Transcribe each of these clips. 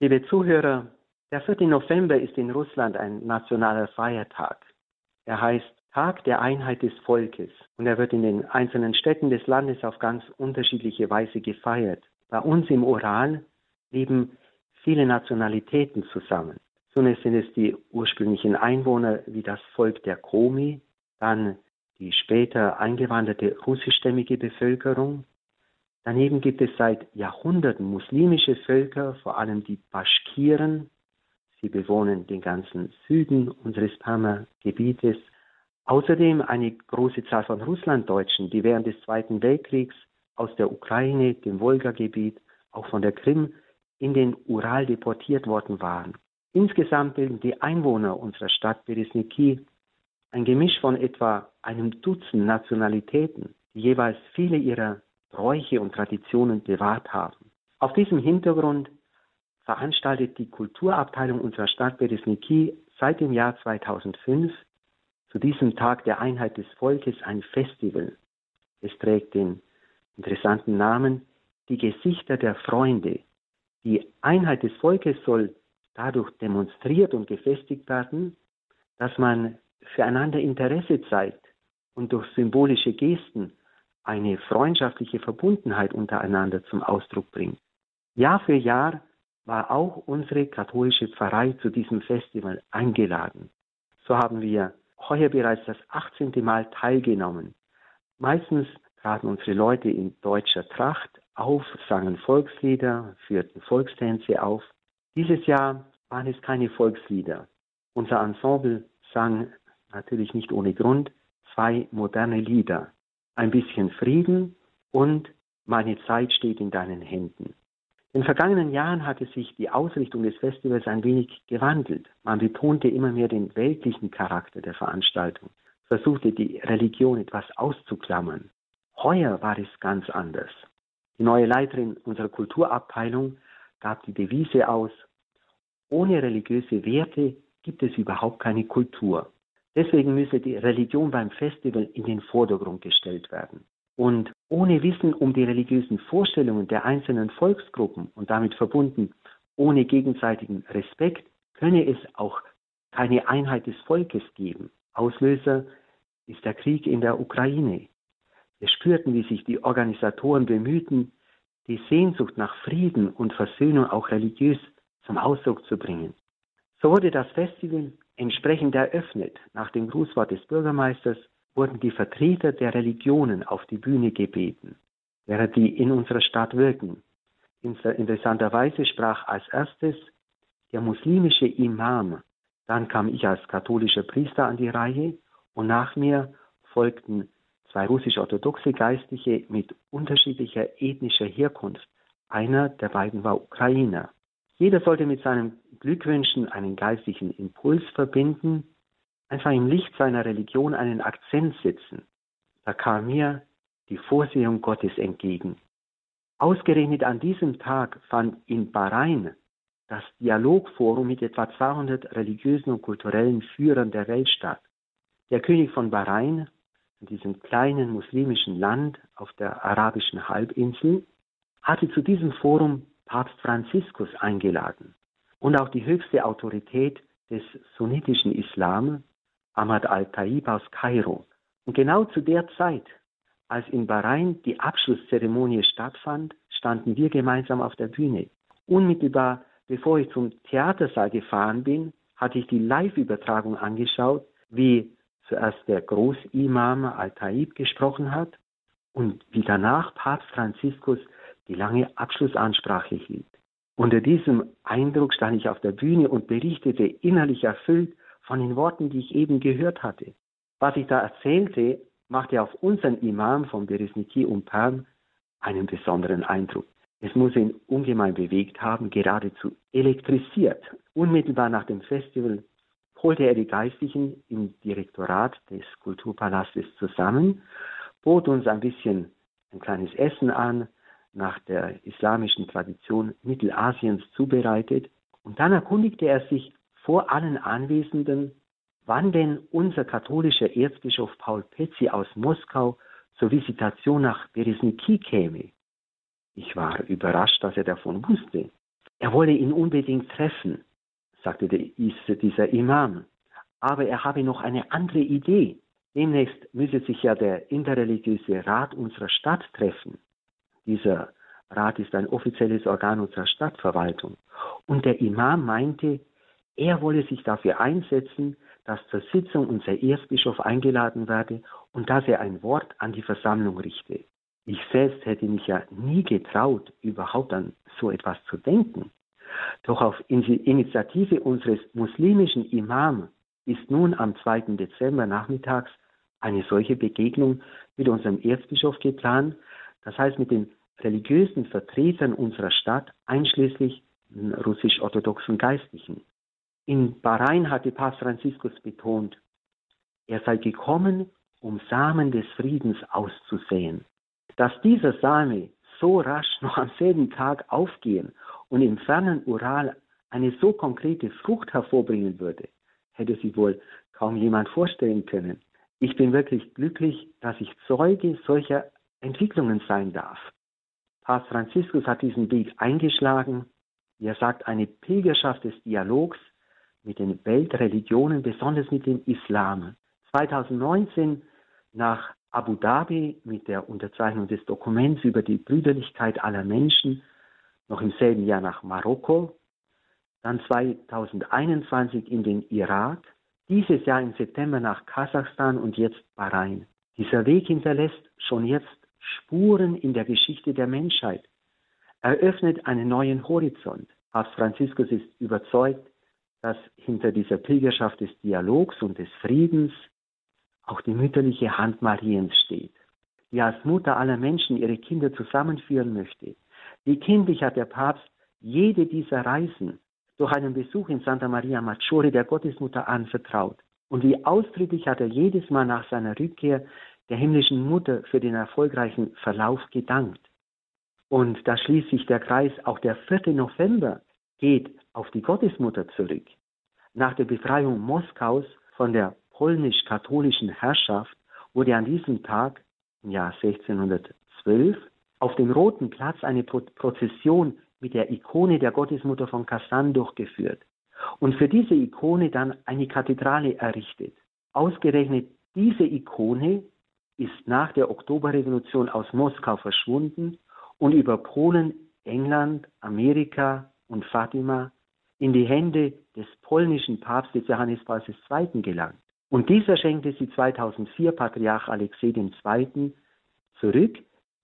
Liebe Zuhörer, der 4. November ist in Russland ein nationaler Feiertag. Er heißt Tag der Einheit des Volkes und er wird in den einzelnen Städten des Landes auf ganz unterschiedliche Weise gefeiert. Bei uns im Ural leben viele Nationalitäten zusammen. Zunächst sind es die ursprünglichen Einwohner wie das Volk der Komi, dann die später eingewanderte russischstämmige Bevölkerung. Daneben gibt es seit Jahrhunderten muslimische Völker, vor allem die Baschkiren. Sie bewohnen den ganzen Süden unseres Pama-Gebietes. Außerdem eine große Zahl von Russlanddeutschen, die während des Zweiten Weltkriegs aus der Ukraine, dem Wolgagebiet, auch von der Krim in den Ural deportiert worden waren. Insgesamt bilden die Einwohner unserer Stadt Beresniki ein Gemisch von etwa einem Dutzend Nationalitäten, die jeweils viele ihrer Bräuche und Traditionen bewahrt haben. Auf diesem Hintergrund veranstaltet die Kulturabteilung unserer Stadt Beresniki seit dem Jahr 2005 zu diesem Tag der Einheit des Volkes ein Festival. Es trägt den interessanten Namen Die Gesichter der Freunde. Die Einheit des Volkes soll dadurch demonstriert und gefestigt werden, dass man füreinander Interesse zeigt und durch symbolische Gesten eine freundschaftliche Verbundenheit untereinander zum Ausdruck bringt. Jahr für Jahr war auch unsere katholische Pfarrei zu diesem Festival eingeladen. So haben wir heuer bereits das 18. Mal teilgenommen. Meistens traten unsere Leute in deutscher Tracht auf, sangen Volkslieder, führten Volkstänze auf. Dieses Jahr waren es keine Volkslieder. Unser Ensemble sang natürlich nicht ohne Grund zwei moderne Lieder. Ein bisschen Frieden und Meine Zeit steht in deinen Händen. In den vergangenen Jahren hatte sich die Ausrichtung des Festivals ein wenig gewandelt. Man betonte immer mehr den weltlichen Charakter der Veranstaltung, versuchte die Religion etwas auszuklammern. Heuer war es ganz anders. Die neue Leiterin unserer Kulturabteilung gab die Devise aus, ohne religiöse Werte gibt es überhaupt keine Kultur. Deswegen müsse die Religion beim Festival in den Vordergrund gestellt werden. Und ohne Wissen um die religiösen Vorstellungen der einzelnen Volksgruppen und damit verbunden ohne gegenseitigen Respekt könne es auch keine Einheit des Volkes geben. Auslöser ist der Krieg in der Ukraine. Wir spürten, wie sich die Organisatoren bemühten, die Sehnsucht nach Frieden und Versöhnung auch religiös zum Ausdruck zu bringen. So wurde das Festival entsprechend eröffnet. Nach dem Grußwort des Bürgermeisters wurden die Vertreter der Religionen auf die Bühne gebeten, während die in unserer Stadt wirken. Interessanterweise sprach als erstes der muslimische Imam, dann kam ich als katholischer Priester an die Reihe und nach mir folgten zwei russisch-orthodoxe Geistliche mit unterschiedlicher ethnischer Herkunft. Einer der beiden war Ukrainer. Jeder sollte mit seinen Glückwünschen einen geistlichen Impuls verbinden, einfach im Licht seiner Religion einen Akzent setzen. Da kam mir die Vorsehung Gottes entgegen. Ausgerechnet an diesem Tag fand in Bahrain das Dialogforum mit etwa 200 religiösen und kulturellen Führern der Welt statt. Der König von Bahrain, in diesem kleinen muslimischen Land auf der arabischen Halbinsel, hatte zu diesem Forum Papst Franziskus eingeladen und auch die höchste Autorität des sunnitischen Islam, Ahmad al-Taib aus Kairo. Und genau zu der Zeit, als in Bahrain die Abschlusszeremonie stattfand, standen wir gemeinsam auf der Bühne. Unmittelbar bevor ich zum Theatersaal gefahren bin, hatte ich die Live-Übertragung angeschaut, wie zuerst der Großimam Al-Taib gesprochen hat und wie danach Papst Franziskus die lange Abschlussansprache hielt. Unter diesem Eindruck stand ich auf der Bühne und berichtete innerlich erfüllt von den Worten, die ich eben gehört hatte. Was ich da erzählte, machte auf unseren Imam von Beresniki und Perm einen besonderen Eindruck. Es muss ihn ungemein bewegt haben, geradezu elektrisiert. Unmittelbar nach dem Festival holte er die Geistlichen im Direktorat des Kulturpalastes zusammen, bot uns ein bisschen ein kleines Essen an, nach der islamischen Tradition Mittelasiens zubereitet. Und dann erkundigte er sich vor allen Anwesenden, wann denn unser katholischer Erzbischof Paul Petzi aus Moskau zur Visitation nach Beresniki käme. Ich war überrascht, dass er davon wusste. Er wolle ihn unbedingt treffen, sagte dieser Imam. Aber er habe noch eine andere Idee. Demnächst müsse sich ja der interreligiöse Rat unserer Stadt treffen. Dieser Rat ist ein offizielles Organ unserer Stadtverwaltung. Und der Imam meinte, er wolle sich dafür einsetzen, dass zur Sitzung unser Erzbischof eingeladen werde und dass er ein Wort an die Versammlung richte. Ich selbst hätte mich ja nie getraut, überhaupt an so etwas zu denken. Doch auf Initiative unseres muslimischen Imam ist nun am 2. Dezember nachmittags eine solche Begegnung mit unserem Erzbischof geplant, das heißt mit den religiösen Vertretern unserer Stadt, einschließlich russisch-orthodoxen Geistlichen. In Bahrain hatte Papst Franziskus betont, er sei gekommen, um Samen des Friedens auszusäen. Dass dieser Same so rasch noch am selben Tag aufgehen und im fernen Ural eine so konkrete Frucht hervorbringen würde, hätte sich wohl kaum jemand vorstellen können. Ich bin wirklich glücklich, dass ich Zeuge solcher Entwicklungen sein darf. Papst Franziskus hat diesen Weg eingeschlagen. Er sagt, eine Pilgerschaft des Dialogs mit den Weltreligionen, besonders mit dem Islam. 2019 nach Abu Dhabi mit der Unterzeichnung des Dokuments über die Brüderlichkeit aller Menschen, noch im selben Jahr nach Marokko, dann 2021 in den Irak, dieses Jahr im September nach Kasachstan und jetzt Bahrain. Dieser Weg hinterlässt schon jetzt Spuren in der Geschichte der Menschheit, eröffnet einen neuen Horizont. Papst Franziskus ist überzeugt, dass hinter dieser Pilgerschaft des Dialogs und des Friedens auch die mütterliche Hand Mariens steht, die als Mutter aller Menschen ihre Kinder zusammenführen möchte. Wie kindlich hat der Papst jede dieser Reisen durch einen Besuch in Santa Maria Maggiore der Gottesmutter anvertraut. Und wie ausdrücklich hat er jedes Mal nach seiner Rückkehr der himmlischen Mutter für den erfolgreichen Verlauf gedankt. Und da schließt sich der Kreis, auch der 4. November geht auf die Gottesmutter zurück. Nach der Befreiung Moskaus von der polnisch-katholischen Herrschaft wurde an diesem Tag im Jahr 1612 auf dem Roten Platz eine Prozession mit der Ikone der Gottesmutter von Kasan durchgeführt und für diese Ikone dann eine Kathedrale errichtet. Ausgerechnet diese Ikone ist nach der Oktoberrevolution aus Moskau verschwunden und über Polen, England, Amerika und Fatima in die Hände des polnischen Papstes Johannes Paul II. gelangt. Und dieser schenkte sie 2004 Patriarch Alexei II. zurück,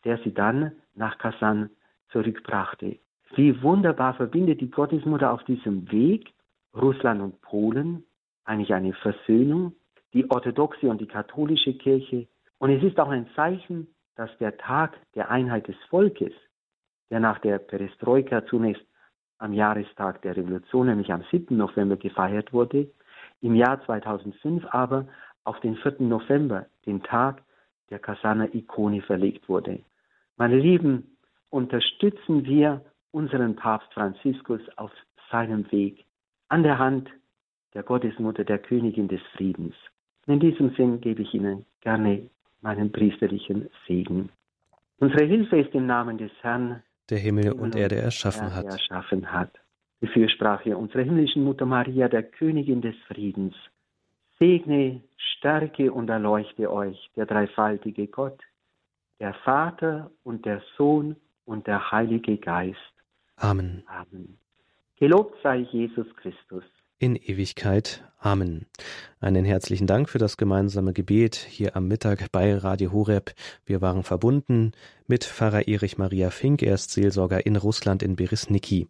der sie dann nach Kasan zurückbrachte. Wie wunderbar verbindet die Gottesmutter auf diesem Weg Russland und Polen, eigentlich eine Versöhnung, die orthodoxe und die katholische Kirche. Und es ist auch ein Zeichen, dass der Tag der Einheit des Volkes, der nach der Perestroika zunächst am Jahrestag der Revolution, nämlich am 7. November gefeiert wurde, im Jahr 2005 aber auf den 4. November, den Tag der Kasaner Ikone verlegt wurde. Meine Lieben, unterstützen wir unseren Papst Franziskus auf seinem Weg an der Hand der Gottesmutter, der Königin des Friedens. In diesem Sinn gebe ich Ihnen gerne meinen priesterlichen Segen. Unsere Hilfe ist im Namen des Herrn, der Himmel und Erde erschaffen hat. Erschaffen hat. Die Fürsprache unserer himmlischen Mutter Maria, der Königin des Friedens. Segne, stärke und erleuchte euch der dreifaltige Gott, der Vater und der Sohn und der Heilige Geist. Amen. Amen. Gelobt sei Jesus Christus. In Ewigkeit. Amen. Einen herzlichen Dank für das gemeinsame Gebet hier am Mittag bei Radio Horeb. Wir waren verbunden mit Pfarrer Erich Maria Fink. Er ist Seelsorger in Russland in Beresniki.